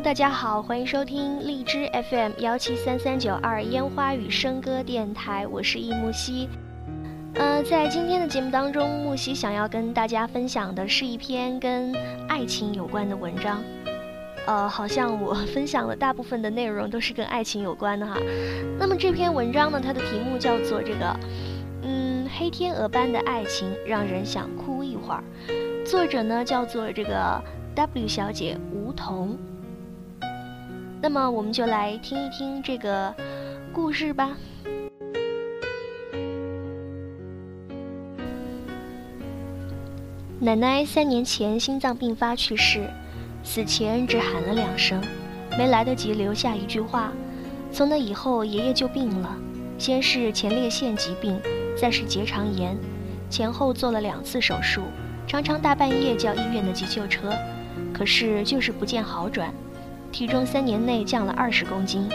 大家好，欢迎收听荔枝 FM 幺七三三九二烟花与笙歌电台，我是易木兮。呃，在今天的节目当中，木兮想要跟大家分享的是一篇跟爱情有关的文章。呃，好像我分享的大部分的内容都是跟爱情有关的哈。那么这篇文章呢，它的题目叫做这个，嗯，黑天鹅般的爱情让人想哭一会儿。作者呢叫做这个 W 小姐梧桐。那么我们就来听一听这个故事吧。奶奶三年前心脏病发去世，死前只喊了两声，没来得及留下一句话。从那以后，爷爷就病了，先是前列腺疾病，再是结肠炎，前后做了两次手术，常常大半夜叫医院的急救车，可是就是不见好转。体重三年内降了二十公斤，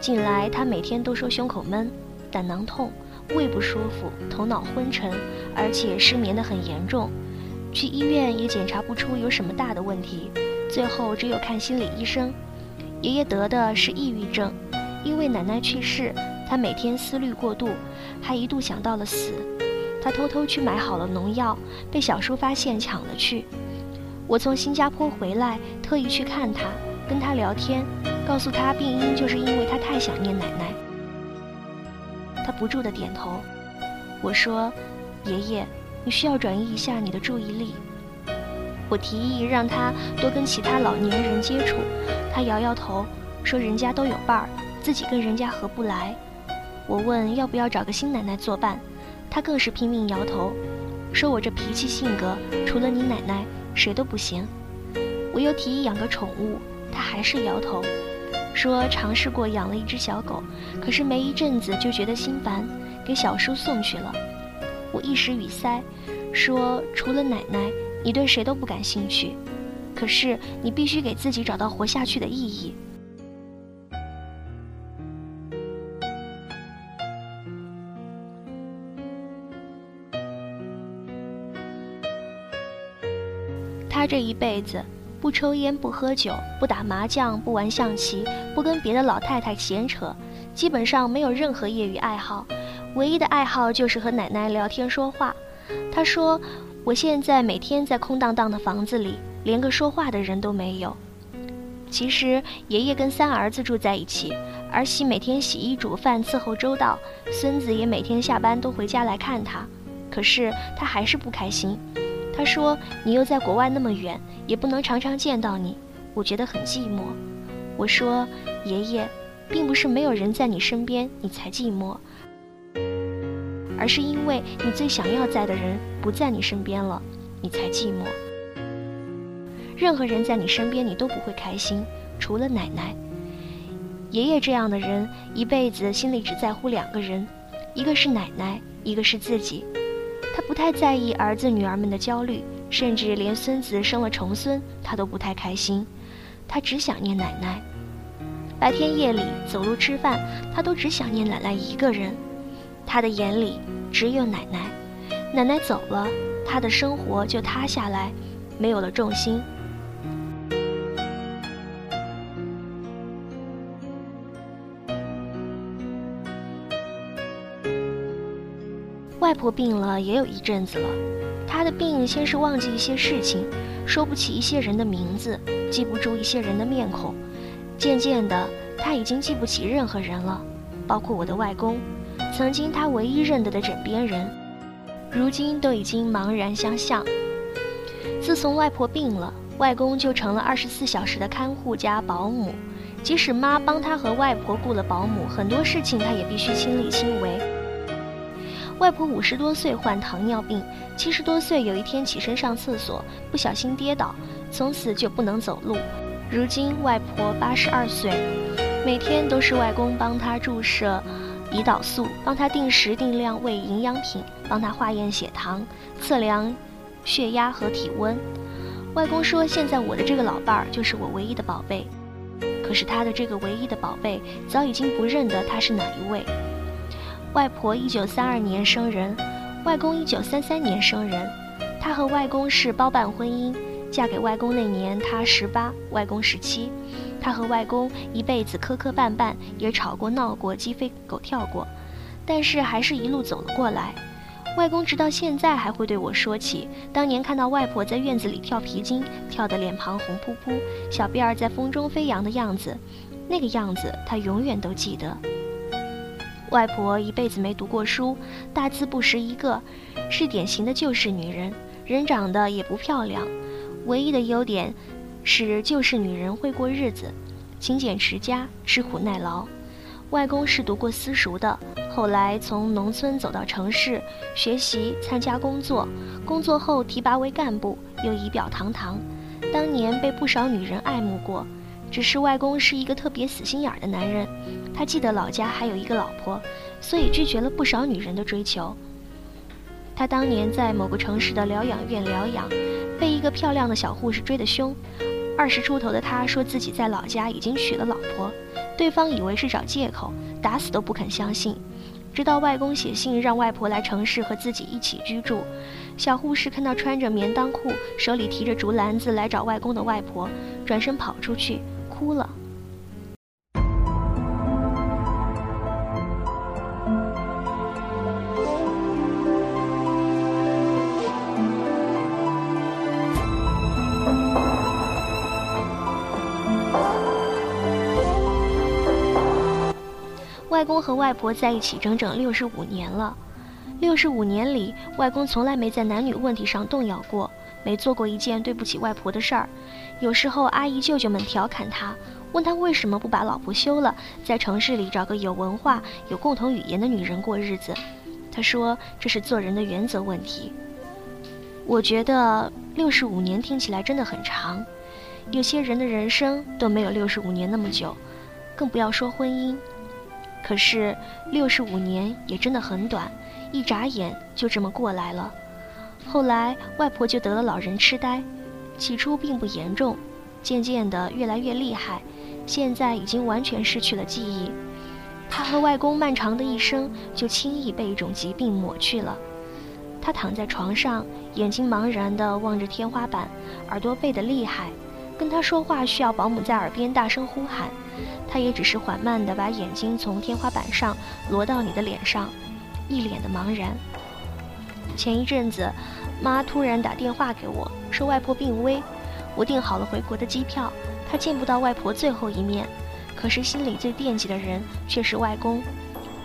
近来他每天都说胸口闷、胆囊痛、胃不舒服、头脑昏沉，而且失眠得很严重。去医院也检查不出有什么大的问题，最后只有看心理医生。爷爷得的是抑郁症，因为奶奶去世，他每天思虑过度，还一度想到了死。他偷偷去买好了农药，被小叔发现抢了去。我从新加坡回来，特意去看他。跟他聊天，告诉他病因就是因为他太想念奶奶。他不住的点头。我说：“爷爷，你需要转移一下你的注意力。”我提议让他多跟其他老年人接触，他摇摇头，说人家都有伴儿，自己跟人家合不来。我问要不要找个新奶奶作伴，他更是拼命摇头，说我这脾气性格，除了你奶奶，谁都不行。我又提议养个宠物。他还是摇头，说尝试过养了一只小狗，可是没一阵子就觉得心烦，给小叔送去了。我一时语塞，说除了奶奶，你对谁都不感兴趣。可是你必须给自己找到活下去的意义。他这一辈子。不抽烟，不喝酒，不打麻将，不玩象棋，不跟别的老太太闲扯，基本上没有任何业余爱好。唯一的爱好就是和奶奶聊天说话。他说：“我现在每天在空荡荡的房子里，连个说话的人都没有。”其实爷爷跟三儿子住在一起，儿媳每天洗衣煮饭伺候周到，孙子也每天下班都回家来看他。可是他还是不开心。他说：“你又在国外那么远，也不能常常见到你，我觉得很寂寞。”我说：“爷爷，并不是没有人在你身边你才寂寞，而是因为你最想要在的人不在你身边了，你才寂寞。任何人在你身边你都不会开心，除了奶奶。爷爷这样的人，一辈子心里只在乎两个人，一个是奶奶，一个是自己。”不太在意儿子女儿们的焦虑，甚至连孙子生了重孙，他都不太开心。他只想念奶奶，白天夜里走路吃饭，他都只想念奶奶一个人。他的眼里只有奶奶，奶奶走了，他的生活就塌下来，没有了重心。婆病了也有一阵子了，她的病先是忘记一些事情，说不起一些人的名字，记不住一些人的面孔，渐渐的，她已经记不起任何人了，包括我的外公，曾经她唯一认得的枕边人，如今都已经茫然相向。自从外婆病了，外公就成了二十四小时的看护加保姆，即使妈帮他和外婆雇了保姆，很多事情他也必须亲力亲为。外婆五十多岁患糖尿病，七十多岁有一天起身上厕所不小心跌倒，从此就不能走路。如今外婆八十二岁，每天都是外公帮她注射胰岛素，帮她定时定量喂营养品，帮她化验血糖、测量血压和体温。外公说：“现在我的这个老伴儿就是我唯一的宝贝。”可是他的这个唯一的宝贝早已经不认得他是哪一位。外婆一九三二年生人，外公一九三三年生人。她和外公是包办婚姻，嫁给外公那年，她十八，外公十七。她和外公一辈子磕磕绊绊，也吵过闹过，鸡飞狗跳过，但是还是一路走了过来。外公直到现在还会对我说起当年看到外婆在院子里跳皮筋，跳得脸庞红扑扑，小辫儿在风中飞扬的样子，那个样子他永远都记得。外婆一辈子没读过书，大字不识一个，是典型的旧式女人，人长得也不漂亮，唯一的优点是旧式女人会过日子，勤俭持家，吃苦耐劳。外公是读过私塾的，后来从农村走到城市学习、参加工作，工作后提拔为干部，又仪表堂堂，当年被不少女人爱慕过。只是外公是一个特别死心眼儿的男人，他记得老家还有一个老婆，所以拒绝了不少女人的追求。他当年在某个城市的疗养院疗养，被一个漂亮的小护士追得凶。二十出头的他说自己在老家已经娶了老婆，对方以为是找借口，打死都不肯相信。直到外公写信让外婆来城市和自己一起居住。小护士看到穿着棉裆裤、手里提着竹篮子来找外公的外婆，转身跑出去。哭了。外公和外婆在一起整整六十五年了，六十五年里，外公从来没在男女问题上动摇过。没做过一件对不起外婆的事儿，有时候阿姨舅舅们调侃他，问他为什么不把老婆休了，在城市里找个有文化、有共同语言的女人过日子。他说这是做人的原则问题。我觉得六十五年听起来真的很长，有些人的人生都没有六十五年那么久，更不要说婚姻。可是六十五年也真的很短，一眨眼就这么过来了。后来，外婆就得了老人痴呆，起初并不严重，渐渐的越来越厉害，现在已经完全失去了记忆。她和外公漫长的一生就轻易被一种疾病抹去了。她躺在床上，眼睛茫然地望着天花板，耳朵背得厉害，跟他说话需要保姆在耳边大声呼喊，他也只是缓慢地把眼睛从天花板上挪到你的脸上，一脸的茫然。前一阵子，妈突然打电话给我，说外婆病危。我订好了回国的机票，她见不到外婆最后一面。可是心里最惦记的人却是外公。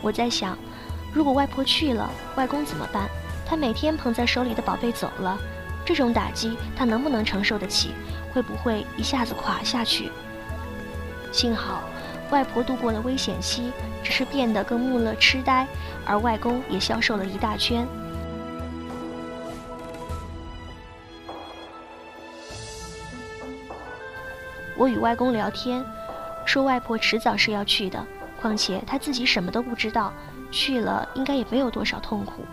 我在想，如果外婆去了，外公怎么办？他每天捧在手里的宝贝走了，这种打击他能不能承受得起？会不会一下子垮下去？幸好，外婆度过了危险期，只是变得更木讷痴呆，而外公也消瘦了一大圈。我与外公聊天，说外婆迟早是要去的，况且他自己什么都不知道，去了应该也没有多少痛苦，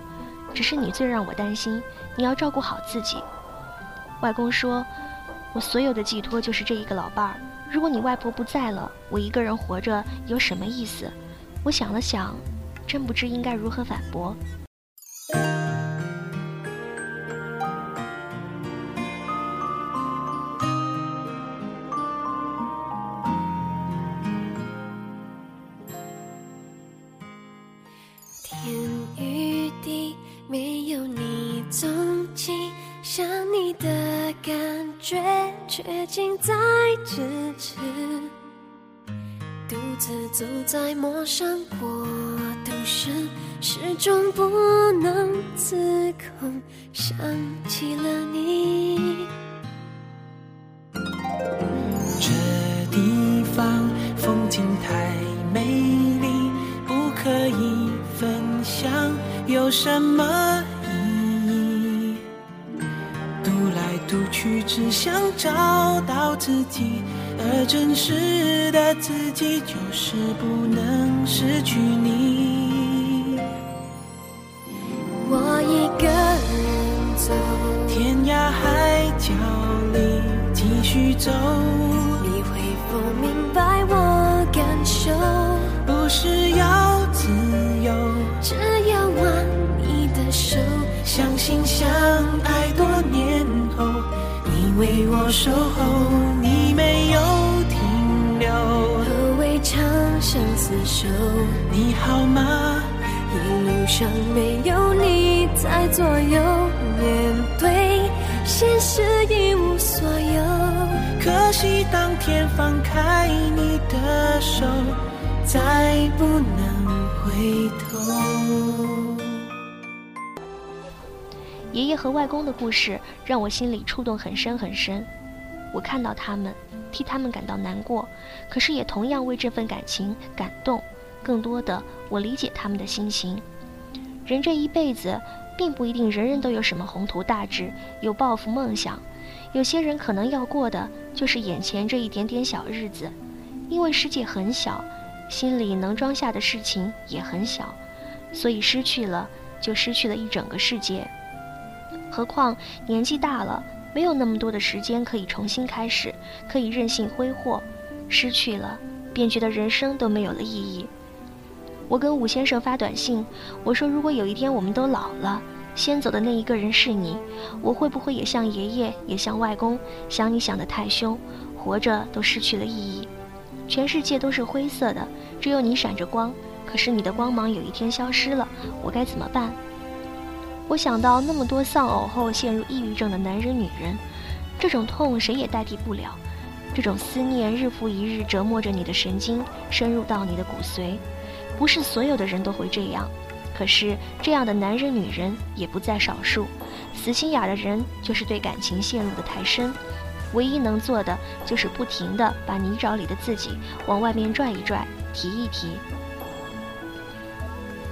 只是你最让我担心，你要照顾好自己。外公说，我所有的寄托就是这一个老伴儿，如果你外婆不在了，我一个人活着有什么意思？我想了想，真不知应该如何反驳。你的感觉却近在咫尺，独自走在陌生国度时，始终不能自控，想起了你。这地方风景太美丽，不可以分享，有什么？独去，只想找到自己，而真实的自己就是不能失去你。我一个人走，天涯海角里继续走，你会否明白我感受？不是要自由，只要握你的手，相信相爱我。守候，你没有停留。何谓长相厮守？你好吗？一路上没有你在左右，面对现实一无所有。可惜当天放开你的手，再不能回头。爷爷和外公的故事让我心里触动很深很深。我看到他们，替他们感到难过，可是也同样为这份感情感动。更多的，我理解他们的心情。人这一辈子，并不一定人人都有什么宏图大志，有抱负梦想。有些人可能要过的就是眼前这一点点小日子，因为世界很小，心里能装下的事情也很小，所以失去了，就失去了一整个世界。何况年纪大了，没有那么多的时间可以重新开始，可以任性挥霍。失去了，便觉得人生都没有了意义。我跟武先生发短信，我说如果有一天我们都老了，先走的那一个人是你，我会不会也像爷爷，也像外公，想你想得太凶，活着都失去了意义。全世界都是灰色的，只有你闪着光。可是你的光芒有一天消失了，我该怎么办？我想到那么多丧偶后陷入抑郁症的男人、女人，这种痛谁也代替不了。这种思念日复一日折磨着你的神经，深入到你的骨髓。不是所有的人都会这样，可是这样的男人、女人也不在少数。死心眼的人就是对感情陷入的太深，唯一能做的就是不停地把泥沼里的自己往外面拽一拽、提一提。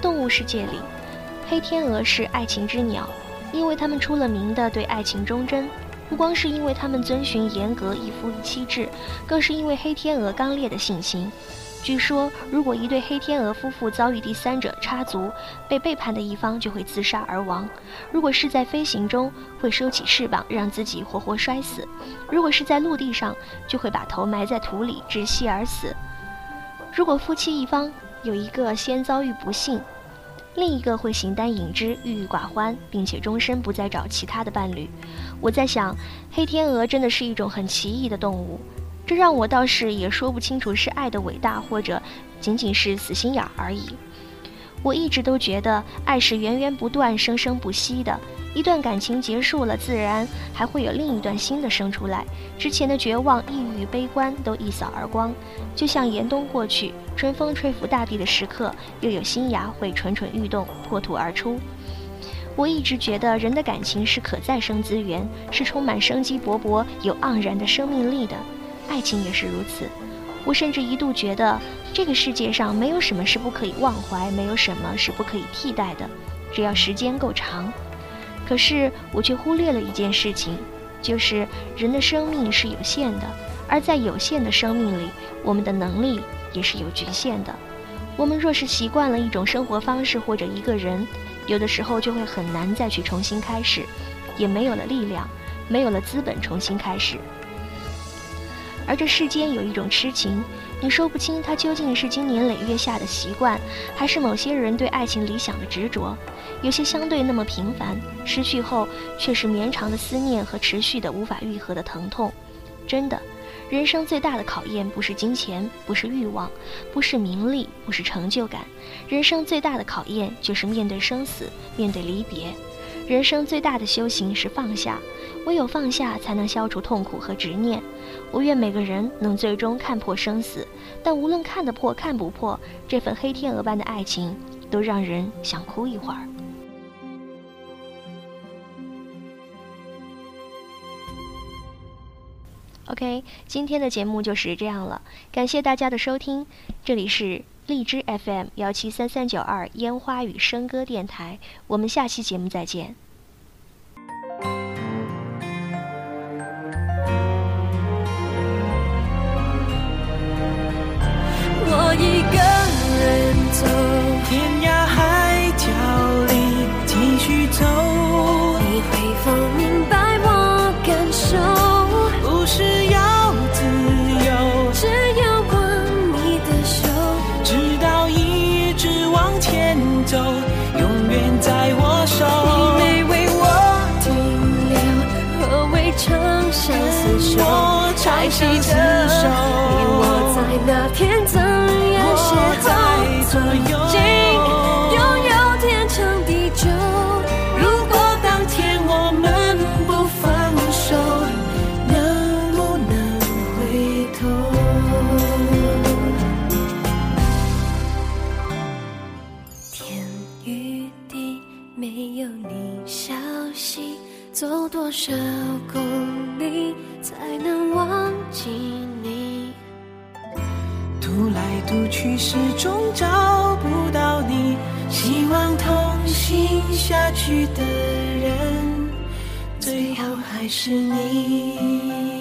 动物世界里。黑天鹅是爱情之鸟，因为他们出了名的对爱情忠贞。不光是因为他们遵循严格一夫一妻制，更是因为黑天鹅刚烈的性情。据说，如果一对黑天鹅夫妇遭遇第三者插足，被背叛的一方就会自杀而亡；如果是在飞行中，会收起翅膀让自己活活摔死；如果是在陆地上，就会把头埋在土里窒息而死。如果夫妻一方有一个先遭遇不幸，另一个会形单影只、郁郁寡欢，并且终身不再找其他的伴侣。我在想，黑天鹅真的是一种很奇异的动物，这让我倒是也说不清楚是爱的伟大，或者仅仅是死心眼而已。我一直都觉得，爱是源源不断、生生不息的。一段感情结束了，自然还会有另一段新的生出来。之前的绝望、抑郁、悲观都一扫而光，就像严冬过去，春风吹拂大地的时刻，又有新芽会蠢蠢欲动，破土而出。我一直觉得人的感情是可再生资源，是充满生机勃勃、有盎然的生命力的。爱情也是如此。我甚至一度觉得，这个世界上没有什么是不可以忘怀，没有什么是不可以替代的，只要时间够长。可是我却忽略了一件事情，就是人的生命是有限的，而在有限的生命里，我们的能力也是有局限的。我们若是习惯了一种生活方式或者一个人，有的时候就会很难再去重新开始，也没有了力量，没有了资本重新开始。而这世间有一种痴情。你说不清它究竟是经年累月下的习惯，还是某些人对爱情理想的执着。有些相对那么平凡，失去后却是绵长的思念和持续的无法愈合的疼痛。真的，人生最大的考验不是金钱，不是欲望，不是名利，不是成就感。人生最大的考验就是面对生死，面对离别。人生最大的修行是放下，唯有放下，才能消除痛苦和执念。我愿每个人能最终看破生死，但无论看得破看不破，这份黑天鹅般的爱情，都让人想哭一会儿。OK，今天的节目就是这样了，感谢大家的收听，这里是荔枝 FM 幺七三三九二烟花与笙歌电台，我们下期节目再见。记得你我在那天怎样邂逅，曾经拥有天长地久。如果当天我们不放手，能不能回头？天与地没有你消息，走多少不去，始终找不到你。希望同行下去的人，最后还是你。